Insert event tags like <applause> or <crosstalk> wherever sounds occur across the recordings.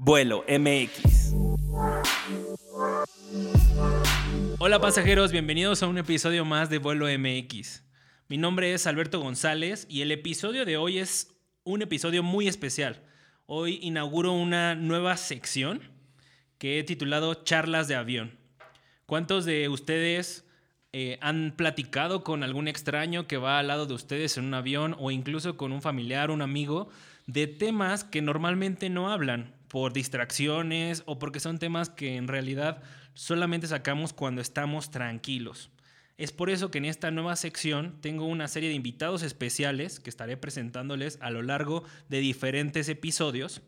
Vuelo MX. Hola pasajeros, bienvenidos a un episodio más de Vuelo MX. Mi nombre es Alberto González y el episodio de hoy es un episodio muy especial. Hoy inauguro una nueva sección que he titulado Charlas de avión. ¿Cuántos de ustedes eh, han platicado con algún extraño que va al lado de ustedes en un avión o incluso con un familiar, un amigo, de temas que normalmente no hablan por distracciones o porque son temas que en realidad solamente sacamos cuando estamos tranquilos? Es por eso que en esta nueva sección tengo una serie de invitados especiales que estaré presentándoles a lo largo de diferentes episodios.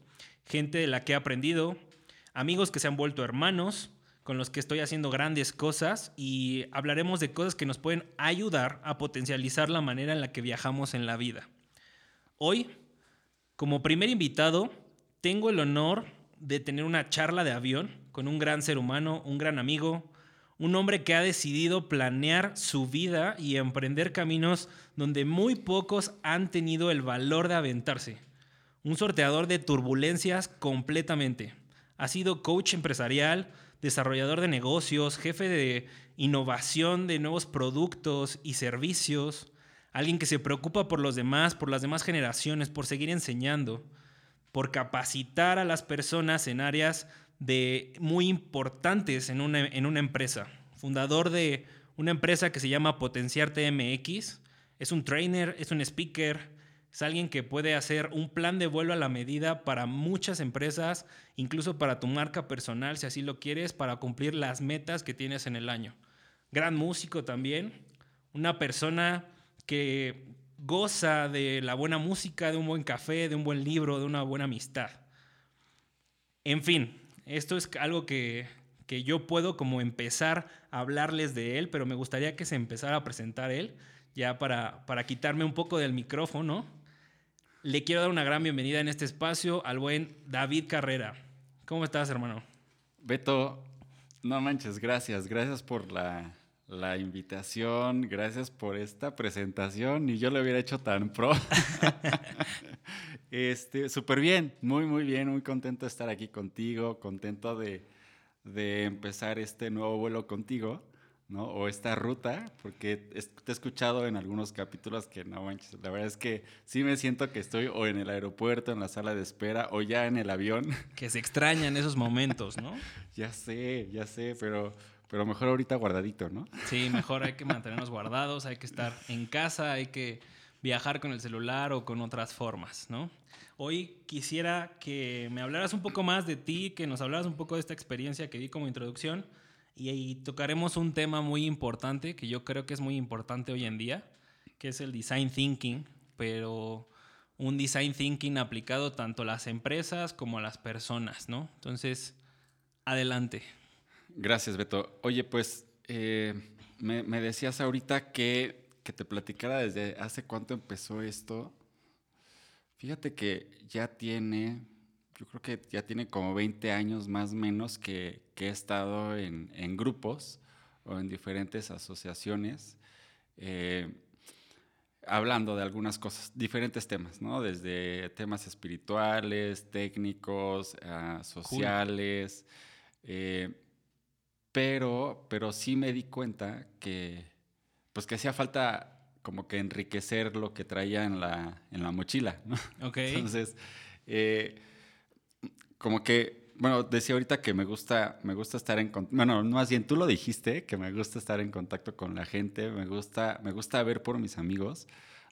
Gente de la que he aprendido, amigos que se han vuelto hermanos, con los que estoy haciendo grandes cosas y hablaremos de cosas que nos pueden ayudar a potencializar la manera en la que viajamos en la vida. Hoy, como primer invitado, tengo el honor de tener una charla de avión con un gran ser humano, un gran amigo, un hombre que ha decidido planear su vida y emprender caminos donde muy pocos han tenido el valor de aventarse. Un sorteador de turbulencias completamente. Ha sido coach empresarial, desarrollador de negocios, jefe de innovación de nuevos productos y servicios, alguien que se preocupa por los demás, por las demás generaciones, por seguir enseñando, por capacitar a las personas en áreas de muy importantes en una, en una empresa. Fundador de una empresa que se llama Potenciar TMX. Es un trainer, es un speaker, es alguien que puede hacer un plan de vuelo a la medida para muchas empresas, incluso para tu marca personal, si así lo quieres, para cumplir las metas que tienes en el año. Gran músico también, una persona que goza de la buena música, de un buen café, de un buen libro, de una buena amistad. En fin, esto es algo que, yo puedo como empezar a hablarles de él, pero me gustaría que se empezara a presentar él, ya para, para quitarme un poco del micrófono. Le quiero dar una gran bienvenida en este espacio al buen David Carrera. ¿Cómo estás, hermano? Beto, no manches, gracias. Gracias por la, la invitación, gracias por esta presentación. Y yo lo hubiera hecho tan pro. <laughs> Este, súper bien, muy, muy bien, muy contento de estar aquí contigo, contento de, empezar este nuevo vuelo contigo, ¿no? O esta ruta, porque te he escuchado en algunos capítulos que no manches, la verdad es que sí me siento que estoy o en el aeropuerto, en la sala de espera, o ya en el avión. Que se extrañan esos momentos, ¿no? <laughs> ya sé, ya sé, pero... Pero mejor ahorita guardadito, ¿no? Sí, mejor hay que mantenernos guardados, hay que estar en casa, hay que viajar con el celular o con otras formas, ¿no? Hoy quisiera que me hablaras un poco más de ti, que nos hablaras un poco de esta experiencia que di como introducción y, y tocaremos un tema muy importante que yo creo que es muy importante hoy en día, que es el design thinking, pero un design thinking aplicado tanto a las empresas como a las personas, ¿no? Entonces, adelante. Gracias, Beto. Oye, pues eh, me, me, decías ahorita que que te platicara desde hace cuánto empezó esto. Fíjate que ya tiene, yo creo que ya tiene como 20 años más o menos que, he estado en, grupos o en diferentes asociaciones. Eh, hablando de algunas cosas, diferentes temas, ¿no? Desde temas espirituales, técnicos, ah, sociales, eh, pero, pero sí me di cuenta que, pues que hacía falta como que enriquecer lo que traía en la, en la mochila, ¿no? <laughs> Entonces, eh, como que, bueno, decía ahorita que me gusta, me gusta estar en contacto, bueno, más bien tú lo dijiste, que me gusta estar en contacto con la gente, me gusta, me gusta ver por mis amigos,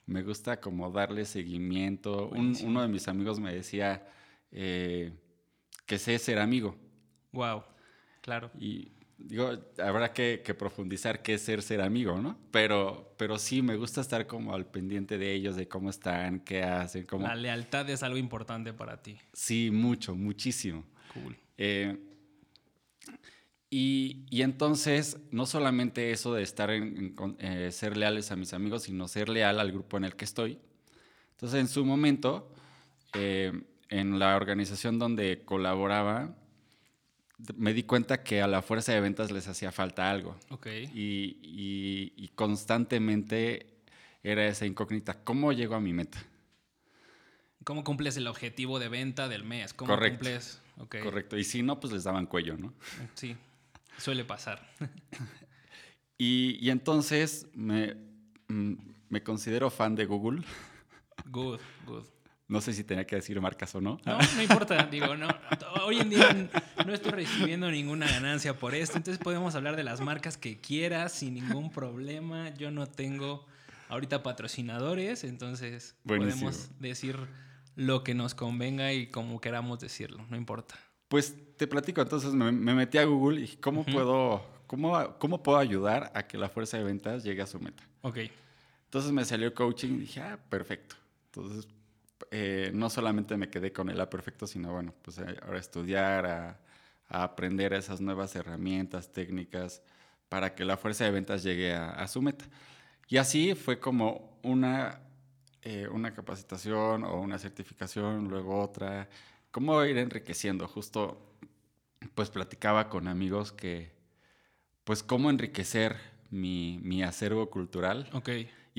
me gusta como darle seguimiento. uno de mis amigos me decía eh, que sé ser amigo. Wow, claro. Y digo, habrá que, profundizar qué es ser ser amigo, ¿no? Pero, pero sí, me gusta estar como al pendiente de ellos, de cómo están, qué hacen. Cómo... La lealtad es algo importante para ti. Sí, mucho, muchísimo. Cool. Eh, y, entonces, no solamente eso de estar en, eh, ser leales a mis amigos, sino ser leal al grupo en el que estoy. Entonces, en su momento, eh, en la organización donde colaboraba, me di cuenta que a la fuerza de ventas les hacía falta algo. Okay. Y, constantemente era esa incógnita, ¿cómo llego a mi meta? cómo cumples el objetivo de venta del mes. ¿Cómo Correcto. cumples? Ok. Correcto. Y si no, pues les daban cuello, ¿no? Sí, suele pasar. <laughs> Y, y entonces me, mm, me considero fan de Google. Good, good. No sé si tenía que decir marcas o no. No, no <laughs> importa, digo, no. Hoy en día no estoy recibiendo ninguna ganancia por esto, entonces podemos hablar de las marcas que quieras sin ningún problema. Yo no tengo ahorita patrocinadores, entonces Buenísimo. podemos decir lo que nos convenga y como queramos decirlo, no importa. Pues te platico, entonces me, me metí a Google y dije, ¿cómo, puedo, cómo, ¿cómo puedo ayudar a que la fuerza de ventas llegue a su meta? Ok, Entonces me salió coaching y dije, ah, perfecto. Entonces, eh, no solamente me quedé con el ah, perfecto, sino bueno, pues eh, ahora estudiar, a, a aprender esas nuevas herramientas, técnicas, para que la fuerza de ventas llegue a, a su meta. Y así fue como una, eh, una capacitación o una certificación, luego otra, cómo ir enriqueciendo. Justo, pues platicaba con amigos que, pues cómo enriquecer mi, mi acervo cultural ok.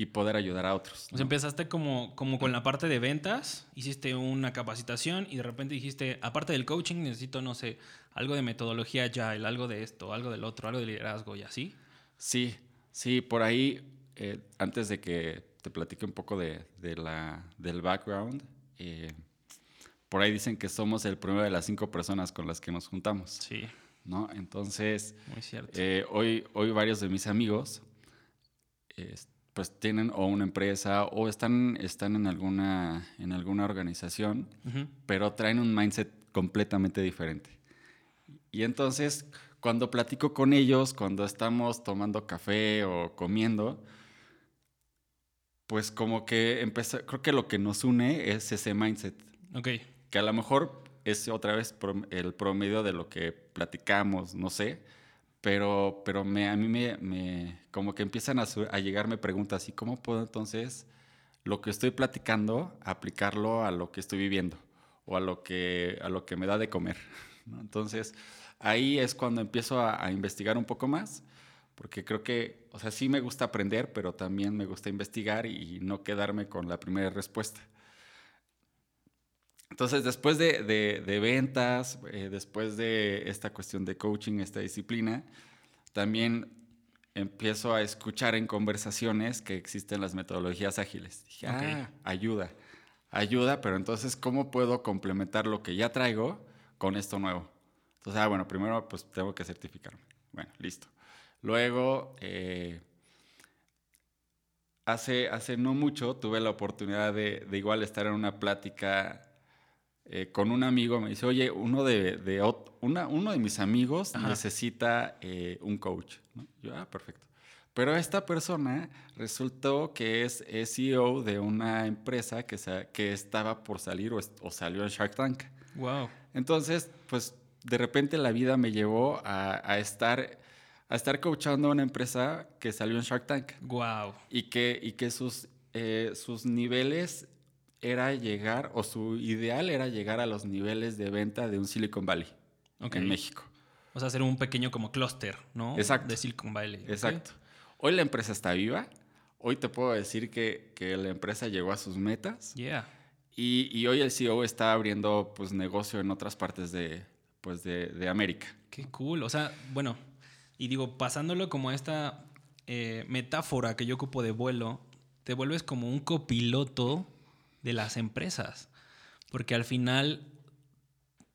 Y poder ayudar a otros. O sea, ¿no? empezaste como, como con la parte de ventas, hiciste una capacitación y de repente dijiste, aparte del coaching, necesito, no sé, algo de metodología agile, algo de esto, algo del otro, algo de liderazgo y así. Sí, sí, por ahí, eh, antes de que te platique un poco de, de la, del background, eh, por ahí dicen que somos el primero de las cinco personas con las que nos juntamos, Sí, ¿no? Entonces, muy cierto. eh, hoy, hoy varios de mis amigos, eh, pues tienen o una empresa o están, están en, alguna, en alguna organización pero traen un mindset completamente diferente. Y entonces, cuando platico con ellos, cuando estamos tomando café o comiendo, pues como que empezó, creo que lo que nos une es ese mindset, Ok, que a lo mejor es otra vez el promedio de lo que platicamos, no sé, pero, pero me, a mí me, como que empiezan a, su- a llegarme preguntas, ¿y cómo puedo entonces lo que estoy platicando aplicarlo a lo que estoy viviendo o a lo que, a lo que me da de comer? <laughs> Entonces, ahí es cuando empiezo a, a investigar un poco más, porque creo que, o sea, sí me gusta aprender, pero también me gusta investigar y no quedarme con la primera respuesta. Entonces, después de, de- de ventas, eh, después de esta cuestión de coaching, esta disciplina, también empiezo a escuchar en conversaciones que existen las metodologías ágiles. Dije, ah, ayuda, ayuda, pero entonces, ¿cómo puedo complementar lo que ya traigo con esto nuevo? Entonces, ah, bueno, primero pues tengo que certificarme. Bueno, listo. Luego, eh, hace, hace no mucho tuve la oportunidad de, de igual estar en una plática eh, con un amigo. Me dice, oye, uno de, de una- uno de mis amigos Ajá. necesita eh, un coach. ¿no? Yo, ah, perfecto. Pero esta persona resultó que es, CEO de una empresa que, que estaba por salir o, salió en Shark Tank. wow. Entonces, pues de repente la vida me llevó a, a estar, a estar coachando a una empresa que salió en Shark Tank Wow. y que, y que sus, eh, sus niveles era llegar, o su ideal era llegar a los niveles de venta de un Silicon Valley Ok. en México. O sea, hacer un pequeño como clúster, ¿no? Exacto. De Silicon Valley. Exacto. Hoy la empresa está viva. Hoy te puedo decir que, que la empresa llegó a sus metas. Yeah. Y, y hoy el CEO está abriendo pues, negocio en otras partes de, pues, de, de América. Qué cool. O sea, bueno, y digo, pasándolo como a esta eh, metáfora que yo ocupo de vuelo, te vuelves como un copiloto de las empresas. Porque al final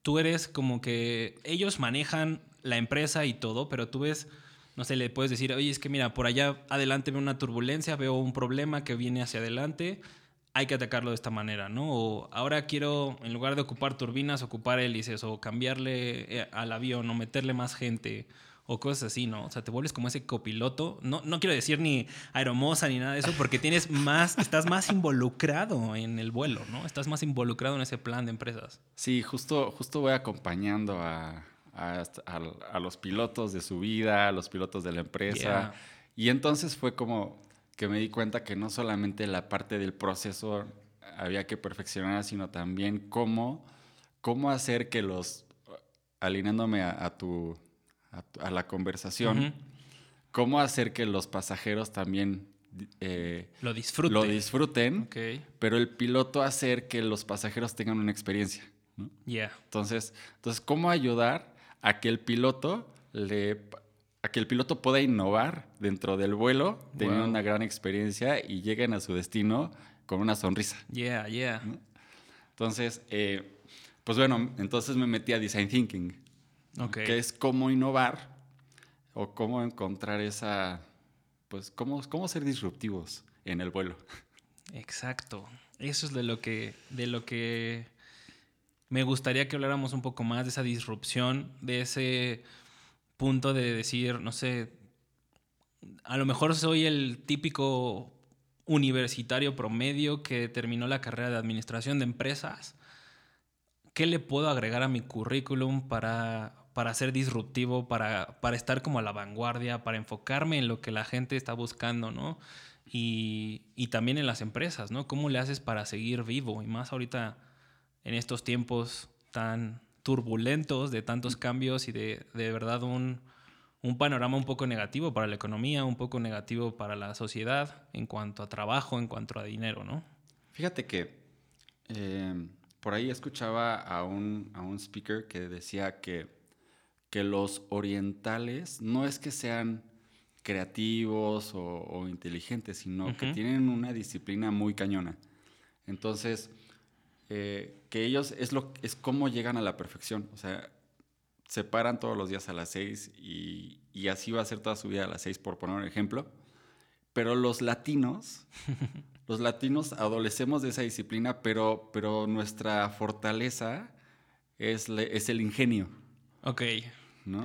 tú eres como que ellos manejan la empresa y todo, pero tú ves, no sé, le puedes decir, oye, es que mira, por allá adelante veo una turbulencia, veo un problema que viene hacia adelante, hay que atacarlo de esta manera, ¿no? O ahora quiero, en lugar de ocupar turbinas, ocupar hélices, o cambiarle eh, al avión, o meterle más gente, o cosas así, ¿no? O sea, te vuelves como ese copiloto. No, no quiero decir ni aeromoza ni nada de eso, porque tienes más, estás más involucrado en el vuelo, ¿no? Estás más involucrado en ese plan de empresas. Sí, justo, justo voy acompañando a, a, a- a los pilotos de su vida, a los pilotos de la empresa. Yeah. Y entonces fue como que me di cuenta que no solamente la parte del proceso había que perfeccionar, sino también cómo, cómo hacer que los, alineándome a, a tu, a, la conversación, cómo hacer que los pasajeros también eh, Lo disfrute. lo disfruten, pero el piloto hacer que los pasajeros tengan una experiencia. ¿no? Yeah. Entonces, entonces, ¿cómo ayudar a que el piloto le a que el piloto pueda innovar dentro del vuelo, teniendo Wow. una gran experiencia y lleguen a su destino con una sonrisa? Yeah, yeah. Entonces, eh, pues bueno, entonces me metí a Design Thinking, Ok. que es cómo innovar o cómo encontrar esa, pues cómo, cómo ser disruptivos en el vuelo. Exacto. Eso es de lo que, de lo que me gustaría que habláramos un poco más de esa disrupción, de ese punto de decir, no sé, a lo mejor soy el típico universitario promedio que terminó la carrera de administración de empresas. ¿Qué le puedo agregar a mi currículum para, para ser disruptivo, para, para estar como a la vanguardia, para enfocarme en lo que la gente está buscando, ¿no? Y, y también en las empresas, ¿no? ¿Cómo le haces para seguir vivo? Y más ahorita en estos tiempos tan turbulentos, de tantos cambios y de, de verdad un, un panorama un poco negativo para la economía, un poco negativo para la sociedad en cuanto a trabajo, en cuanto a dinero, ¿no? Fíjate que eh, por ahí escuchaba a un, a un speaker que decía que, que los orientales no es que sean creativos o, o inteligentes, sino que tienen una disciplina muy cañona. Entonces, eh, que ellos es, lo, es cómo llegan a la perfección. O sea, se paran todos los días a las seis y, y así va a ser toda su vida a las seis, por poner un ejemplo. Pero los latinos, <laughs> los latinos adolecemos de esa disciplina, pero, pero nuestra fortaleza es, le- es el ingenio, Ok. ¿no?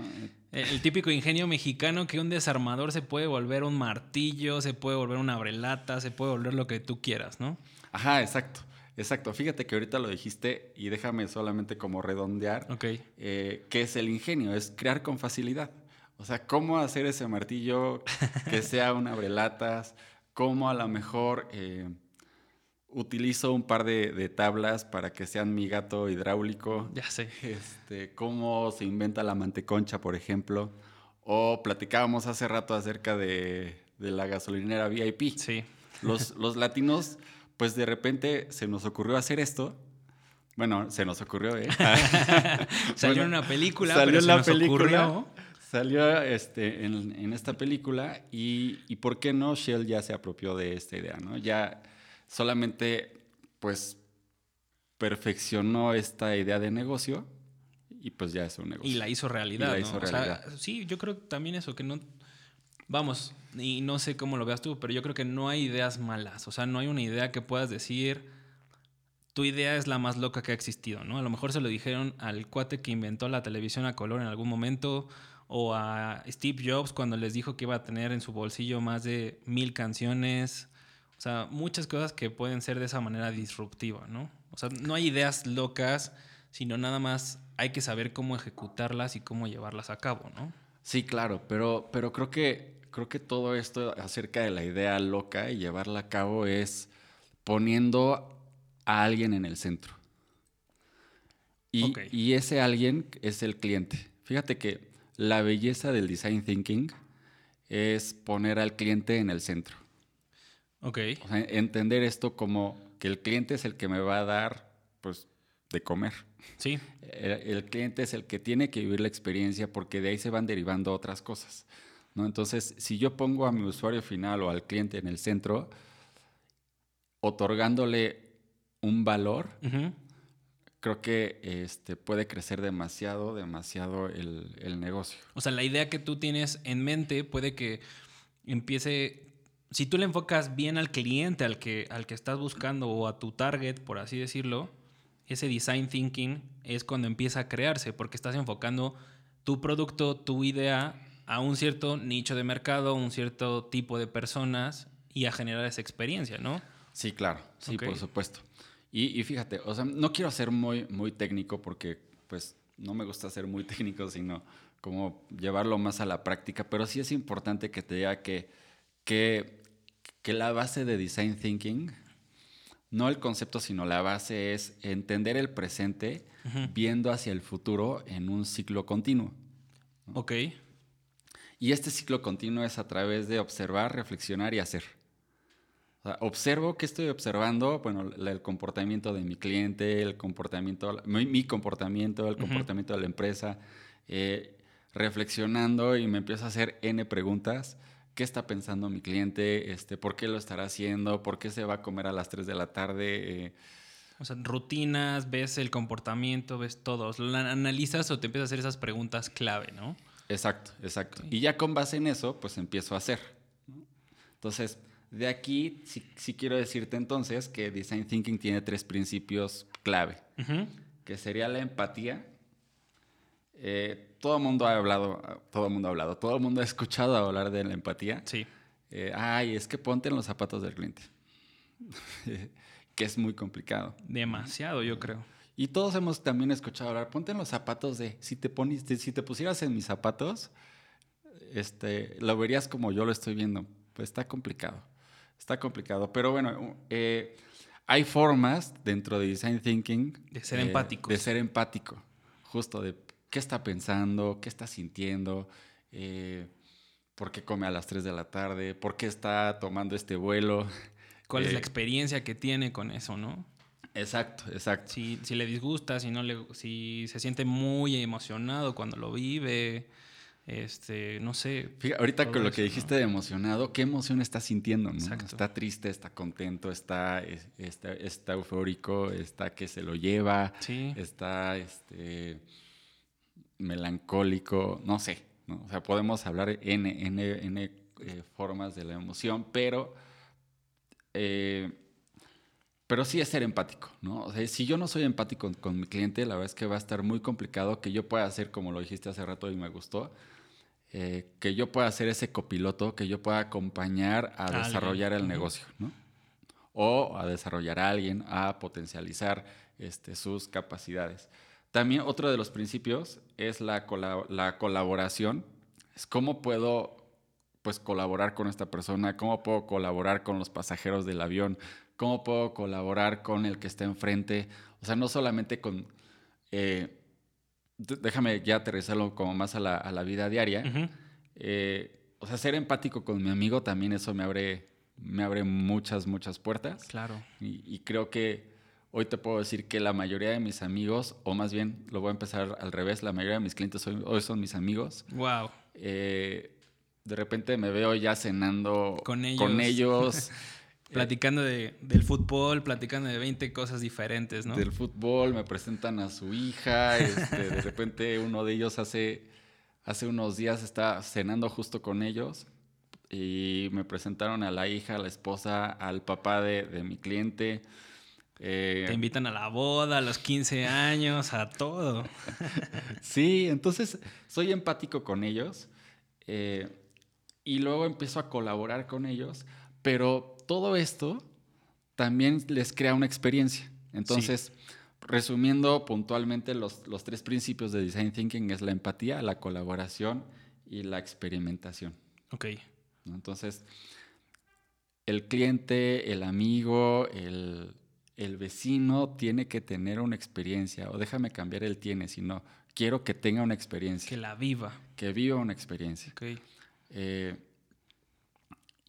El, típico ingenio mexicano que un desarmador se puede volver un martillo, se puede volver una abrelata, se puede volver lo que tú quieras, ¿no? Ajá, exacto, exacto. Fíjate que ahorita lo dijiste y déjame solamente como redondear. Ok. eh, ¿Qué es el ingenio? Es crear con facilidad. O sea, cómo hacer ese martillo que <laughs> sea un abrelatas, cómo a lo mejor eh, utilizo un par de, de tablas para que sean mi gato hidráulico. Ya sé. Este, cómo se inventa la manteconcha, por ejemplo. O platicábamos hace rato acerca de, de la gasolinera VIP. Sí. Los, <laughs> los latinos, pues de repente se nos ocurrió hacer esto. Bueno, se nos ocurrió, ¿eh? <laughs> Salió Bueno, en una película, salió pero se la nos película. ocurrió. Salió este, en, en esta película y, y ¿por qué no Shell ya se apropió de esta idea, ¿no? Ya solamente, pues, perfeccionó esta idea de negocio y pues ya es un negocio. Y la hizo realidad. Y la ¿no? hizo O sea, realidad. sí, yo creo también eso, que no. Vamos, y no sé cómo lo veas tú, pero yo creo que no hay ideas malas. O sea, no hay una idea que puedas decir. Tu idea es la más loca que ha existido, ¿no? A lo mejor se lo dijeron al cuate que inventó la televisión a color en algún momento, o a Steve Jobs cuando les dijo que iba a tener en su bolsillo más de mil canciones. O sea, muchas cosas que pueden ser de esa manera disruptiva, ¿no? O sea, no hay ideas locas, sino nada más hay que saber cómo ejecutarlas y cómo llevarlas a cabo, ¿no? Sí, claro, pero, pero creo que creo que todo esto acerca de la idea loca y llevarla a cabo es poniendo a alguien en el centro. Y, y ese alguien es el cliente. Fíjate que la belleza del design thinking es poner al cliente en el centro. Ok. O sea, entender esto como que el cliente es el que me va a dar, pues, de comer. Sí, <laughs> El, el cliente es el que tiene que vivir la experiencia porque de ahí se van derivando otras cosas. ¿no? Entonces, si yo pongo a mi usuario final o al cliente en el centro, otorgándole un valor, creo que este, puede crecer demasiado, demasiado el, el negocio. O sea, la idea que tú tienes en mente puede que empiece. Si tú le enfocas bien al cliente, al que, al que estás buscando, o a tu target, por así decirlo, ese design thinking es cuando empieza a crearse, porque estás enfocando tu producto, tu idea a un cierto nicho de mercado, un cierto tipo de personas y a generar esa experiencia, ¿no? Sí, claro, sí, por supuesto. Y, y fíjate, o sea, no quiero ser muy, muy técnico porque, pues, no me gusta ser muy <laughs> técnico, sino como llevarlo más a la práctica, pero sí es importante que te diga que, que, que la base de design thinking, no el concepto, sino la base es entender el presente viendo hacia el futuro en un ciclo continuo. Ok. Y este ciclo continuo es a través de observar, reflexionar y hacer. O sea, observo qué estoy observando, bueno, el comportamiento de mi cliente, el comportamiento, mi, mi comportamiento, el comportamiento de la empresa, eh, reflexionando y me empiezo a hacer N preguntas. ¿Qué está pensando mi cliente? Este, ¿Por qué lo estará haciendo? ¿Por qué se va a comer a las 3 de la tarde? Eh, O sea, rutinas, ves el comportamiento, ves todo. Lo analizas o te empiezas a hacer esas preguntas clave, ¿no? Exacto, exacto. Y ya con base en eso, pues empiezo a hacer. Entonces, de aquí sí, sí quiero decirte entonces que Design Thinking tiene tres principios clave, Ujú. que sería la empatía. Eh, todo el mundo ha hablado, todo el mundo ha hablado, todo el mundo ha escuchado hablar de la empatía. Sí. Eh, Ay, es que ponte en los zapatos del cliente, <laughs> que es muy complicado. Demasiado, yo creo. Y todos hemos también escuchado hablar, ponte en los zapatos de, si te, pones, si te pusieras en mis zapatos, este, lo verías como yo lo estoy viendo. Pues está complicado, está complicado. Pero bueno, eh, hay formas dentro de Design Thinking. De ser eh, empáticos. De ser empático, justo de qué está pensando, qué está sintiendo, eh, por qué come a las 3 de la tarde, por qué está tomando este vuelo. <laughs> ¿Cuál es la Eh, experiencia que tiene con eso, no? Exacto, exacto. Si, si le disgusta, si no le, si se siente muy emocionado cuando lo vive, este, no sé. Fíjate, ahorita con lo eso, que ¿no? dijiste de emocionado, ¿qué emoción está sintiendo? no? Está triste, está contento, está, es- está, está eufórico, está que se lo lleva, Sí. está este, melancólico, no sé. ¿no? O sea, podemos hablar N, N, N eh, formas de la emoción, pero, eh, pero sí es ser empático, ¿no? O sea, si yo no soy empático con, con mi cliente, la verdad es que va a estar muy complicado que yo pueda hacer, como lo dijiste hace rato y me gustó, eh, que yo pueda ser ese copiloto, que yo pueda acompañar a desarrollar el negocio, ¿no? O a desarrollar a alguien, a potencializar este, sus capacidades. También otro de los principios es la, la colaboración. Es cómo puedo pues colaborar con esta persona, cómo puedo colaborar con los pasajeros del avión, cómo puedo colaborar con el que está enfrente. O sea, no solamente con... eh, déjame ya aterrizarlo como más a la, a la vida diaria. Eh, o sea, ser empático con mi amigo también eso me abre, me abre muchas, muchas puertas. Claro. Y, y creo que hoy te puedo decir que la mayoría de mis amigos, o más bien lo voy a empezar al revés, la mayoría de mis clientes hoy, hoy son mis amigos. Wow. Eh, de repente me veo ya cenando Con Con ellos. ellos <laughs> Platicando de, del fútbol, platicando de 20 cosas diferentes, ¿no? del fútbol, me presentan a su hija, este, de repente uno de ellos hace, hace unos días está cenando justo con ellos y me presentaron a la hija, a la esposa, al papá de, de mi cliente. Eh, Te invitan a la boda, a los 15 años, a todo. <laughs> Sí, entonces soy empático con ellos eh, y luego empiezo a colaborar con ellos, pero todo esto también les crea una experiencia. Entonces, resumiendo puntualmente los, los tres principios de Design Thinking es la empatía, la colaboración y la experimentación. Ok. Entonces, el cliente, el amigo, el, el vecino tiene que tener una experiencia, o déjame cambiar el tiene, sino quiero que tenga una experiencia, Que que, la viva. viva una experiencia. Ok. Eh,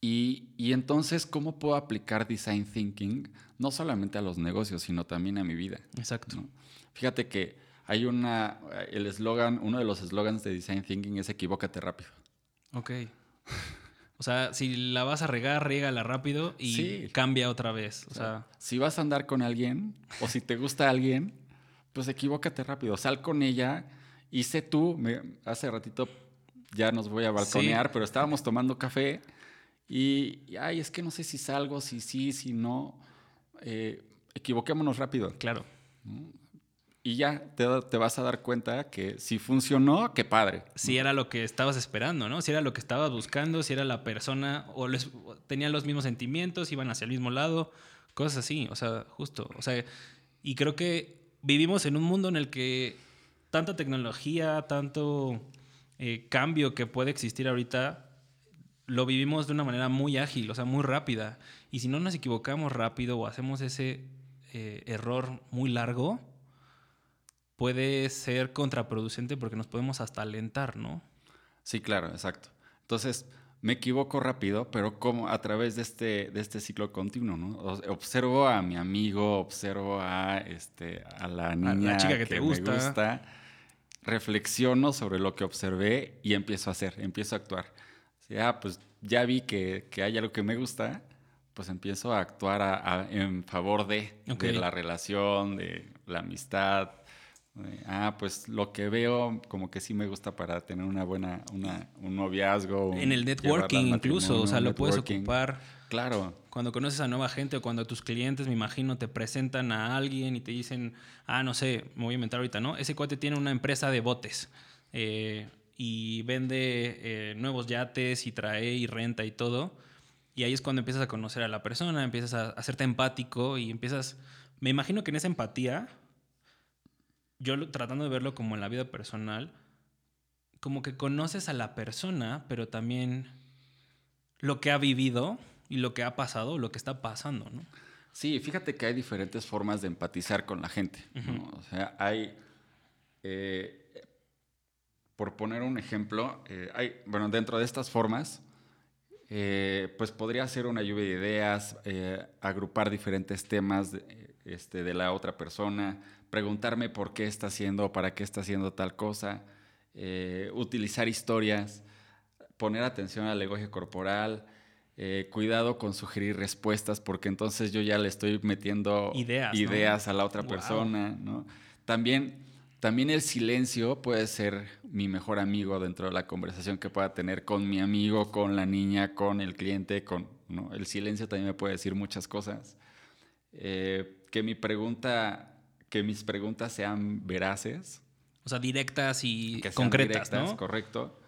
y, y entonces, ¿cómo puedo aplicar Design Thinking no solamente a los negocios, sino también a mi vida? Exacto. ¿no? Fíjate que hay una, el eslogan, uno de los eslogans de Design Thinking es equivócate rápido. Ok. <laughs> O sea, si la vas a regar, régala rápido y Sí. cambia otra vez. O sea, si vas a andar con alguien o si te gusta alguien, pues equivócate rápido. Sal con ella y sé tú. me- hace ratito ya nos voy a balconear, pero estábamos tomando café y, y, ay, es que no sé si salgo, si sí, si no. Eh, equivoquémonos rápido. claro. Y ya te, te vas a dar cuenta que si funcionó, qué padre. Si era lo que estabas esperando, ¿no? Si era lo que estabas buscando, si era la persona o les, tenían los mismos sentimientos, iban hacia el mismo lado, cosas así. O sea, justo. O sea, y creo que vivimos en un mundo en el que tanta tecnología, tanto eh, cambio que puede existir ahorita, lo vivimos de una manera muy ágil, o sea, muy rápida. Y si no nos equivocamos rápido o hacemos ese eh, error muy largo, puede ser contraproducente porque nos podemos hasta alentar, ¿no? Sí, claro, exacto. Entonces, me equivoco rápido, pero como a través de este, de este ciclo continuo, ¿no? Observo a mi amigo, observo a, este, a la niña chica que, te gusta. me gusta, reflexiono sobre lo que observé y empiezo a hacer, empiezo a actuar. Ah, pues ya vi que, que hay algo que me gusta, pues empiezo a actuar en favor de, de la relación, de la amistad, Ah, pues lo que veo como que sí me gusta para tener una buena, una, un noviazgo. En el networking incluso, o sea, lo puedes ocupar. Claro. Cuando conoces a nueva gente o cuando tus clientes, me imagino, te presentan a alguien y te dicen, ah, no sé, me voy a inventar ahorita, ¿no? Ese cuate tiene una empresa de botes eh, y vende eh, nuevos yates y trae y renta y todo. Y ahí es cuando empiezas a conocer a la persona, empiezas a hacerte empático y empiezas, me imagino que en esa empatía yo tratando de verlo como en la vida personal, como que conoces a la persona, pero también lo que ha vivido y lo que ha pasado, lo que está pasando, ¿no? Sí, fíjate que hay diferentes formas de empatizar con la gente. O sea, hay, eh, por poner un ejemplo, eh, hay, bueno, dentro de estas formas, eh, pues podría ser una lluvia de ideas, agrupar diferentes temas este, de la otra persona, preguntarme por qué está haciendo, para qué está haciendo tal cosa, eh, utilizar historias, poner atención al lenguaje corporal, eh, cuidado con sugerir respuestas, porque entonces yo ya le estoy metiendo ideas, a la otra persona, También, también el silencio puede ser mi mejor amigo dentro de la conversación que pueda tener con mi amigo, con la niña, con el cliente, con, El silencio también me puede decir muchas cosas. Eh, que mi pregunta que mis preguntas sean veraces. O sea, directas y concretas, directas, Correcto.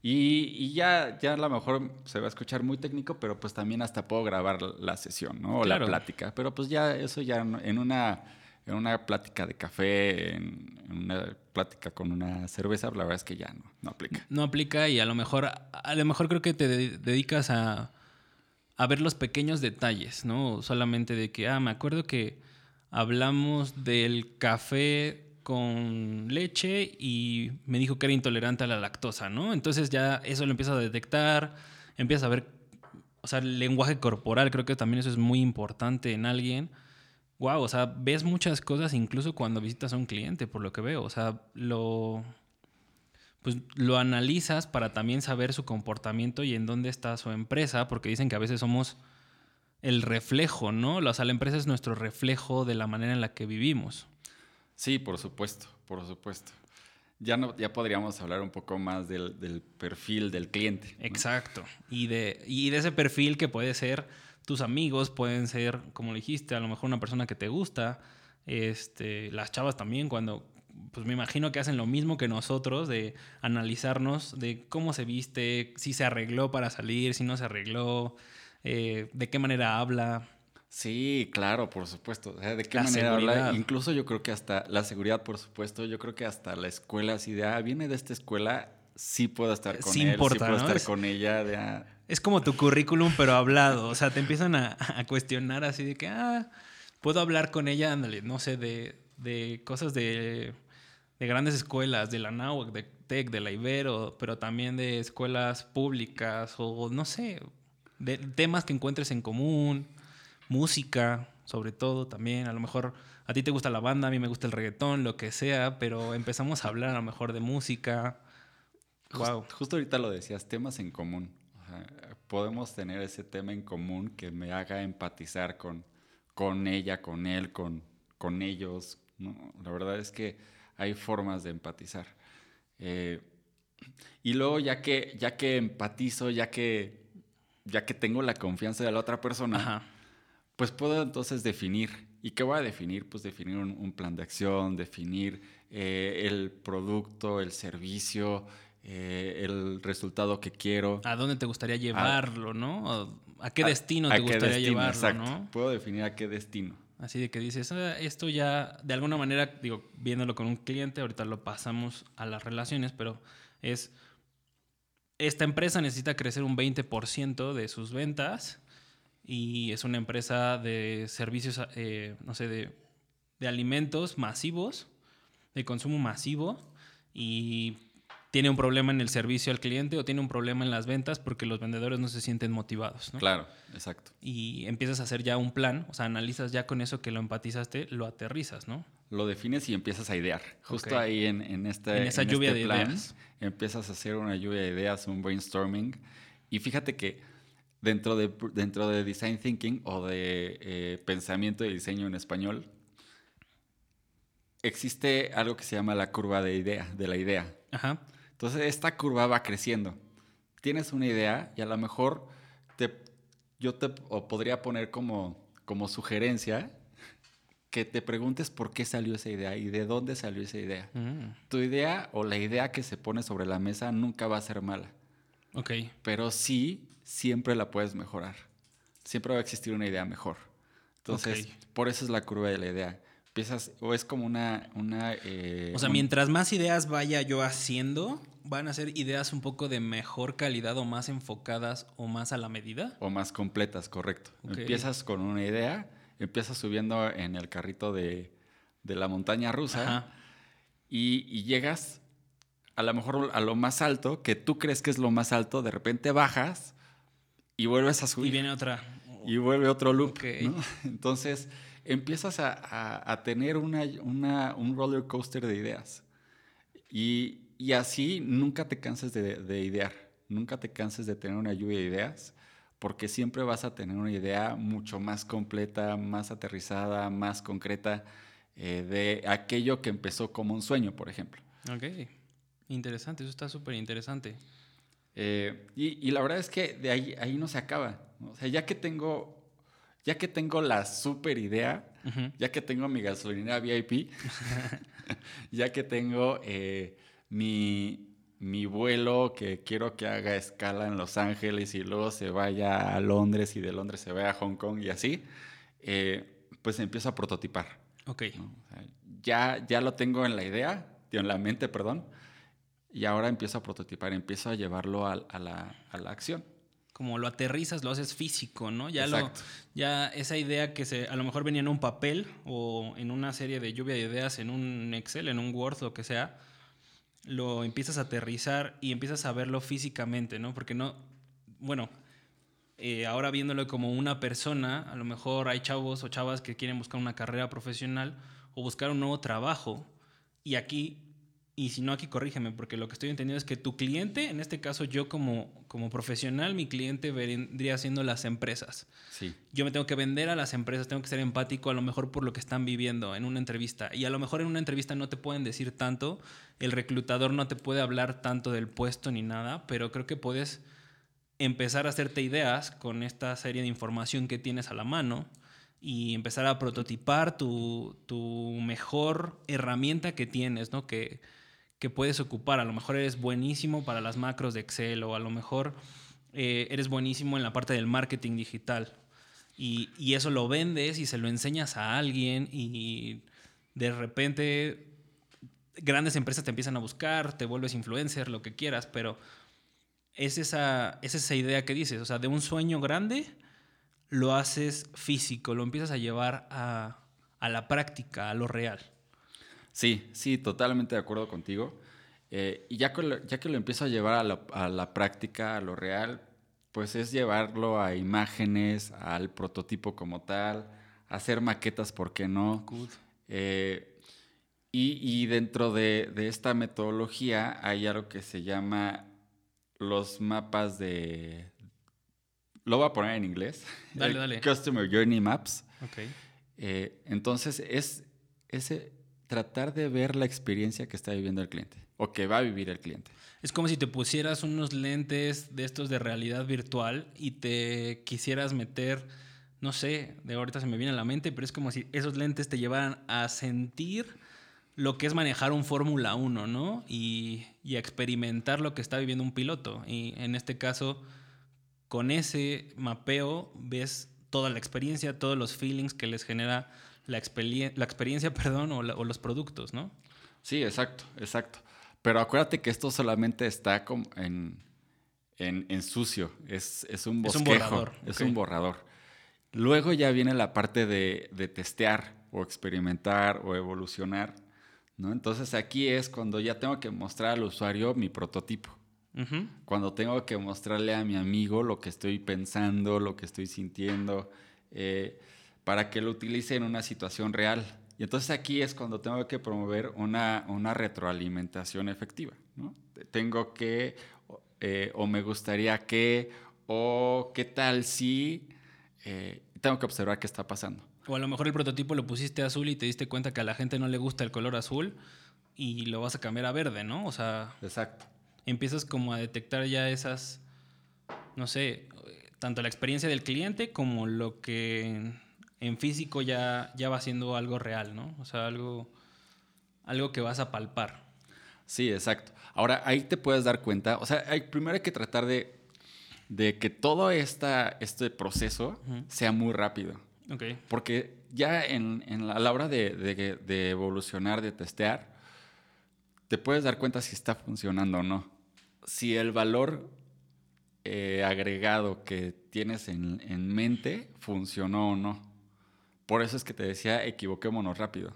Y, ya, ya a lo mejor se va a escuchar muy técnico, pero pues también hasta puedo grabar la sesión, ¿no? O la plática. Pero pues ya eso ya en una, en una plática de café, en, una plática con una cerveza, la verdad es que ya no, no aplica. No aplica y a lo mejor, a lo mejor creo que te dedicas a, a ver los pequeños detalles, ¿no? Solamente de que, ah, me acuerdo que hablamos del café con leche y me dijo que era intolerante a la lactosa, ¿no? Entonces ya eso lo empieza a detectar, empieza a ver, o sea, el lenguaje corporal, creo que también eso es muy importante en alguien. Wow, o sea, ves muchas cosas incluso cuando visitas a un cliente, por lo que veo, o sea, lo pues lo analizas para también saber su comportamiento y en dónde está su empresa, porque dicen que a veces somos el reflejo, ¿no? O sea, la empresa es nuestro reflejo de la manera en la que vivimos. Sí, por supuesto, por supuesto. Ya, no, ya podríamos hablar un poco más del, perfil del cliente. Exacto. Y de, y de ese perfil que puede ser tus amigos, pueden ser, como dijiste, a lo mejor una persona que te gusta. Este, las chavas también, cuando, pues me imagino que hacen lo mismo que nosotros, de analizarnos, de cómo se viste, si se arregló para salir, si no se arregló, eh, de qué manera habla. Sí, claro, por supuesto. de qué manera habla. Incluso yo creo que hasta la seguridad, por supuesto, yo creo que hasta la escuela, si de, ah, viene de esta escuela, sí puedo estar con él, sí puedo estar con ella. De, ah. Es como tu currículum, pero hablado. O sea, te empiezan <laughs> a, cuestionar así de que, ah, puedo hablar con ella, ándale, no sé, de, de cosas de, de, grandes escuelas, de la NAUAC, de TEC, de la Ibero, pero también de escuelas públicas o no sé, de temas que encuentres en común, música, sobre todo también. A lo mejor a ti te gusta la banda, a mí me gusta el reggaetón, lo que sea, pero empezamos a hablar a lo mejor de música. wow. Justo ahorita lo decías, temas en común. podemos tener ese tema en común que me haga empatizar con, con ella, con él, con, con ellos. La verdad es que hay formas de empatizar. Eh, y luego ya que, ya que empatizo, ya que ya que tengo la confianza de la otra persona, pues puedo entonces definir. ¿Y qué voy a definir? Pues definir un, plan de acción, definir eh, el producto, el servicio, eh, el resultado que quiero. ¿A dónde te gustaría llevarlo, no? ¿A qué destino te gustaría llevarlo, no? Puedo definir a qué destino. Así de que dices, ah, esto ya, de alguna manera, digo, viéndolo con un cliente, ahorita lo pasamos a las relaciones, pero es esta empresa necesita crecer un 20% de sus ventas y es una empresa de servicios, eh, no sé, de, alimentos masivos, de consumo masivo y tiene un problema en el servicio al cliente o tiene un problema en las ventas porque los vendedores no se sienten motivados. ¿no? Claro, exacto. Y empiezas a hacer ya un plan, o sea, analizas ya con eso que lo empatizaste, lo aterrizas, ¿no? Lo defines y empiezas a idear. Justo Ok. ahí en, en, este, En esa en lluvia este de plan, ideas. empiezas a hacer una lluvia de ideas, un brainstorming. Y fíjate que dentro de, dentro de design thinking o de eh, pensamiento de diseño en español, existe algo que se llama la curva de idea, de la idea. Ajá. Entonces esta curva va creciendo. Tienes una idea y a lo mejor te, yo te o podría poner como, como sugerencia que te preguntes por qué salió esa idea y de dónde salió esa idea. Mm, Tu idea o la idea que se pone sobre la mesa nunca va a ser mala, ok. pero sí siempre la puedes mejorar. Siempre va a existir una idea mejor. Entonces, por eso es la curva de la idea. Empiezas, o es como una... una eh, O sea, un- mientras más ideas vaya yo haciendo, van a ser ideas un poco de mejor calidad o más enfocadas o más a la medida. O más completas, correcto. Empiezas con una idea, empiezas subiendo en el carrito de, de la montaña rusa y, y llegas a lo mejor a lo más alto, que tú crees que es lo más alto, de repente bajas y vuelves a Y subir. viene otra. Y vuelve otro loop. <laughs> Entonces empiezas a, a- a tener una, una- un roller coaster de ideas. Y, y así nunca te canses de, de idear, nunca te canses de tener una lluvia de ideas, porque siempre vas a tener una idea mucho más completa, más aterrizada, más concreta eh, de aquello que empezó como un sueño, por ejemplo. Ok. Interesante, eso está súper interesante. Eh, y, y la verdad es que de ahí, ahí no se acaba. O sea, ya que tengo, ya que tengo la super idea, ya que tengo mi gasolinera VIP, <laughs> <laughs> ya que tengo eh, mi, mi vuelo que quiero que haga escala en Los Ángeles y luego se vaya a Londres y de Londres se vaya a Hong Kong y así, eh, pues empiezo a prototipar. Ok. ¿no? O sea, ya, ya lo tengo en la idea, en la mente, perdón, y ahora empiezo a prototipar, empiezo a llevarlo a, la, a la acción. Como lo aterrizas, lo haces físico, ¿no? Ya lo, ya esa idea que se, a lo mejor venía en un papel o en una serie de lluvia de ideas, en un Excel, en un Word, lo que sea, lo empiezas a aterrizar y empiezas a verlo físicamente, ¿no? Porque no, bueno, eh, ahora viéndolo como una persona, a lo mejor hay chavos o chavas que quieren buscar una carrera profesional o buscar un nuevo trabajo. Y aquí, y si no aquí corrígeme, porque lo que estoy entendiendo es que tu cliente, en este caso yo como, como profesional, mi cliente vendría siendo las empresas. Sí, Yo me tengo que vender a las empresas, tengo que ser empático a lo mejor por lo que están viviendo en una entrevista. Y a lo mejor en una entrevista no te pueden decir tanto, el reclutador no te puede hablar tanto del puesto ni nada, pero creo que puedes empezar a hacerte ideas con esta serie de información que tienes a la mano y empezar a prototipar tu, tu mejor herramienta que tienes, ¿no? Que, que puedes ocupar. A lo mejor eres buenísimo para las macros de Excel o a lo mejor eh, eres buenísimo en la parte del marketing digital. Y, y eso lo vendes y se lo enseñas a alguien y de repente grandes empresas te empiezan a buscar, te vuelves influencer, lo que quieras, pero es esa, es esa idea que dices, o sea, de un sueño grande lo haces físico, lo empiezas a llevar a, a la práctica, a lo real. Sí, sí, totalmente de acuerdo contigo. Eh, y ya que, lo, ya que lo empiezo a llevar a la, a la práctica, a lo real, pues es llevarlo a imágenes, al prototipo como tal, hacer maquetas, ¿por qué no? Eh, y, y dentro de, de esta metodología hay algo que se llama los mapas de... Lo voy a poner en inglés. Dale, <laughs> dale. Customer Journey Maps. Ok. Eh, entonces es ese tratar de ver la experiencia que está viviendo el cliente o que va a vivir el cliente. Es como si te pusieras unos lentes de estos de realidad virtual y te quisieras meter, no sé, de ahorita se me viene a la mente, pero es como si esos lentes te llevaran a sentir lo que es manejar un Fórmula 1, ¿no? Y, y experimentar lo que está viviendo un piloto. Y en este caso, con ese mapeo ves toda la experiencia, todos los feelings que les genera la, experien- la experiencia <laughs> perdón, o, la- o los productos, ¿no? Sí, exacto, exacto. Pero acuérdate que esto solamente está como en, en, en sucio, es, es un Es un bosquejo, borrador, es un borrador. Luego ya viene la parte de, de testear o experimentar o evolucionar, ¿no? Entonces aquí es cuando ya tengo que mostrar al usuario mi prototipo. Cuando tengo que mostrarle a mi amigo lo que estoy pensando, lo que estoy sintiendo, eh, para que lo utilice en una situación real. Y entonces aquí es cuando tengo que promover una, una retroalimentación efectiva. ¿no? Tengo que, eh, o me gustaría que, o qué tal si, eh, tengo que observar qué está pasando. O a lo mejor el prototipo lo pusiste azul y te diste cuenta que a la gente no le gusta el color azul y lo vas a cambiar a verde, ¿no? O sea, Exacto. empiezas como a detectar ya esas, no sé, tanto la experiencia del cliente como lo que en, físico ya, ya va siendo algo real, ¿no? O sea, algo, algo que vas a palpar. Sí, exacto. Ahora, ahí te puedes dar cuenta, o sea, hay, primero hay que tratar de, de que todo esta, este proceso sea muy rápido. Ok. Porque ya en, en la, a la hora de, de- de evolucionar, de testear, te puedes dar cuenta si está funcionando o no. Si el valor eh, agregado que tienes en, en mente funcionó o no. Por eso es que te decía, equivoquémonos rápido.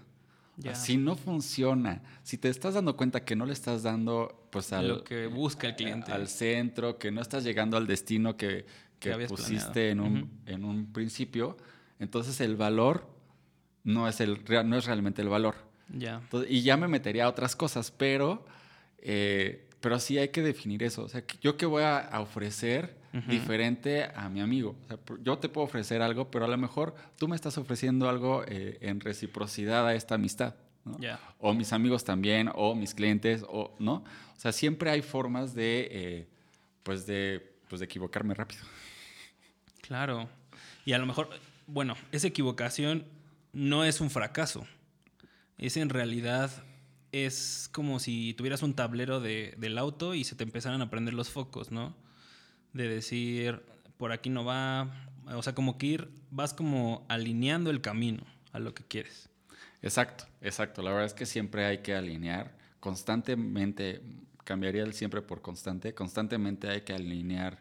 Si no funciona, si te estás dando cuenta que no le estás dando pues al, lo que busca el cliente. al centro, que no estás llegando al destino que, que pusiste en un, Ujú. en un principio, entonces el valor no es, el, no es realmente el valor. Entonces, y ya me metería a otras cosas, pero, eh, pero sí hay que definir eso. O sea, yo qué voy a a diferente a mi amigo. O sea, yo te puedo ofrecer algo, pero a lo mejor tú me estás ofreciendo algo eh, en reciprocidad a esta amistad. ¿no? O mis amigos también, o mis clientes, o no. O sea, siempre hay formas de, eh, pues de, pues de equivocarme rápido. Claro. Y a lo mejor, bueno, esa equivocación no es un fracaso. Es en realidad, es como si tuvieras un tablero de- del auto y se te empezaran a prender los focos, ¿no? De decir, por aquí no va. O sea, como que ir, vas como alineando el camino a lo que quieres. Exacto, exacto. La verdad es que siempre hay que alinear constantemente, cambiaría el siempre por constante, constantemente hay que alinear